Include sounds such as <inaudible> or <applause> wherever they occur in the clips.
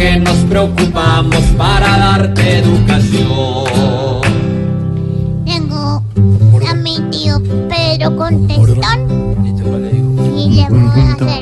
Porque nos preocupamos para darte educación. Tengo a mi tío Pedro Contestón. Y le voy a hacer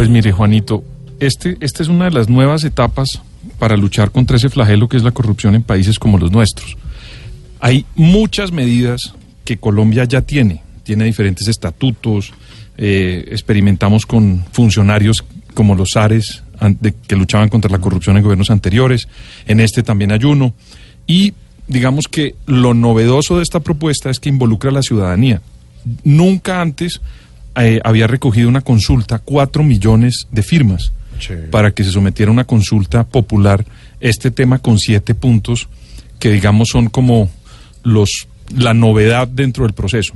Pues mire, Juanito, este, esta es una de las nuevas etapas para luchar contra ese flagelo que es la corrupción en países como los nuestros. Hay muchas medidas que Colombia ya tiene. Tiene diferentes estatutos, eh, experimentamos con funcionarios como los ARES an- de- que luchaban contra la corrupción en gobiernos anteriores, en este también hay uno. Y digamos que lo novedoso de esta propuesta es que involucra a la ciudadanía. Nunca antes eh, había recogido una consulta cuatro millones de firmas para que se sometiera a una consulta popular este tema con siete puntos que digamos son como los la novedad dentro del proceso.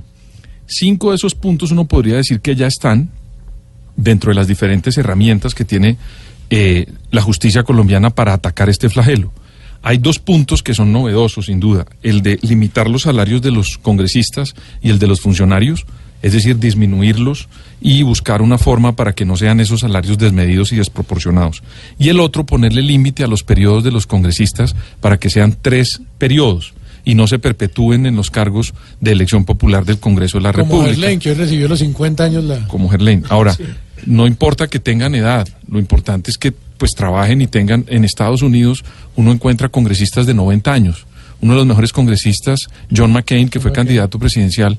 Cinco de esos puntos uno podría decir que ya están dentro de las diferentes herramientas que tiene eh, la justicia colombiana para atacar este flagelo. Hay dos puntos que son novedosos, sin duda. El de limitar los salarios de los congresistas y el de los funcionarios, es decir, disminuirlos y buscar una forma para que no sean esos salarios desmedidos y desproporcionados. Y el otro, ponerle límite a los periodos de los congresistas para que sean tres periodos y no se perpetúen en los cargos de elección popular del Congreso de la Como República Gerlain, que hoy recibió los 50 años la... como Gerlain. Ahora, no importa que tengan edad, lo importante es que pues trabajen y tengan en Estados Unidos uno encuentra congresistas de 90 años. Uno de los mejores congresistas, John McCain, que fue candidato presidencial,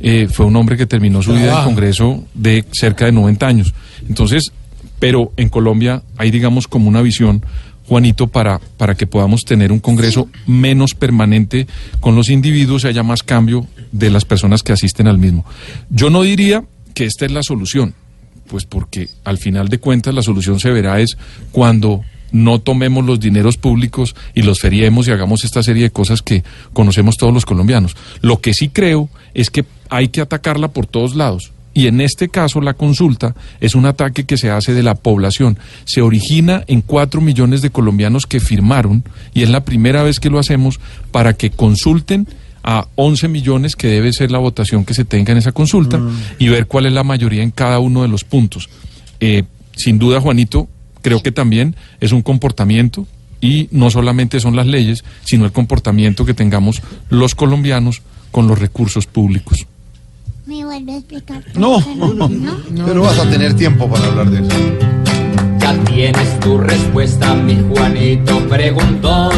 eh, fue un hombre que terminó su vida en el Trabaja. Congreso de cerca de 90 años. Entonces, pero en Colombia hay, digamos, como una visión, Juanito, para, para que podamos tener un Congreso menos permanente con los individuos y haya más cambio de las personas que asisten al mismo. Yo no diría que esta es la solución, pues porque al final de cuentas la solución se verá es cuando no tomemos los dineros públicos y los feriemos y hagamos esta serie de cosas que conocemos todos los colombianos. Lo que sí creo es que hay que atacarla por todos lados. Y en este caso la consulta es un ataque que se hace de la población. Se origina en cuatro millones de colombianos que firmaron y es la primera vez que lo hacemos para que consulten a 11 millones que debe ser la votación que se tenga en esa consulta y ver cuál es la mayoría en cada uno de los puntos. Eh, sin duda, Juanito, creo que también es un comportamiento y no solamente son las leyes, sino el comportamiento que tengamos los colombianos con los recursos públicos. ¿Me vuelve a explicar? No, ¿No? <laughs> pero vas a tener tiempo para hablar de eso. Ya tienes tu respuesta, mi Juanito preguntón,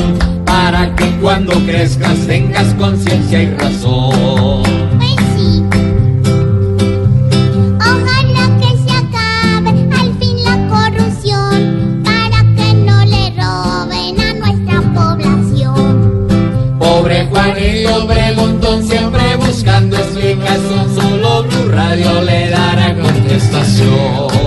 para que cuando crezcas tengas conciencia y razón. Pues sí. Ojalá que se acabe al fin la corrupción para que no le roben a nuestra población. Pobre Juanito preguntón, siempre buscando explicación, Radio le dará contestación.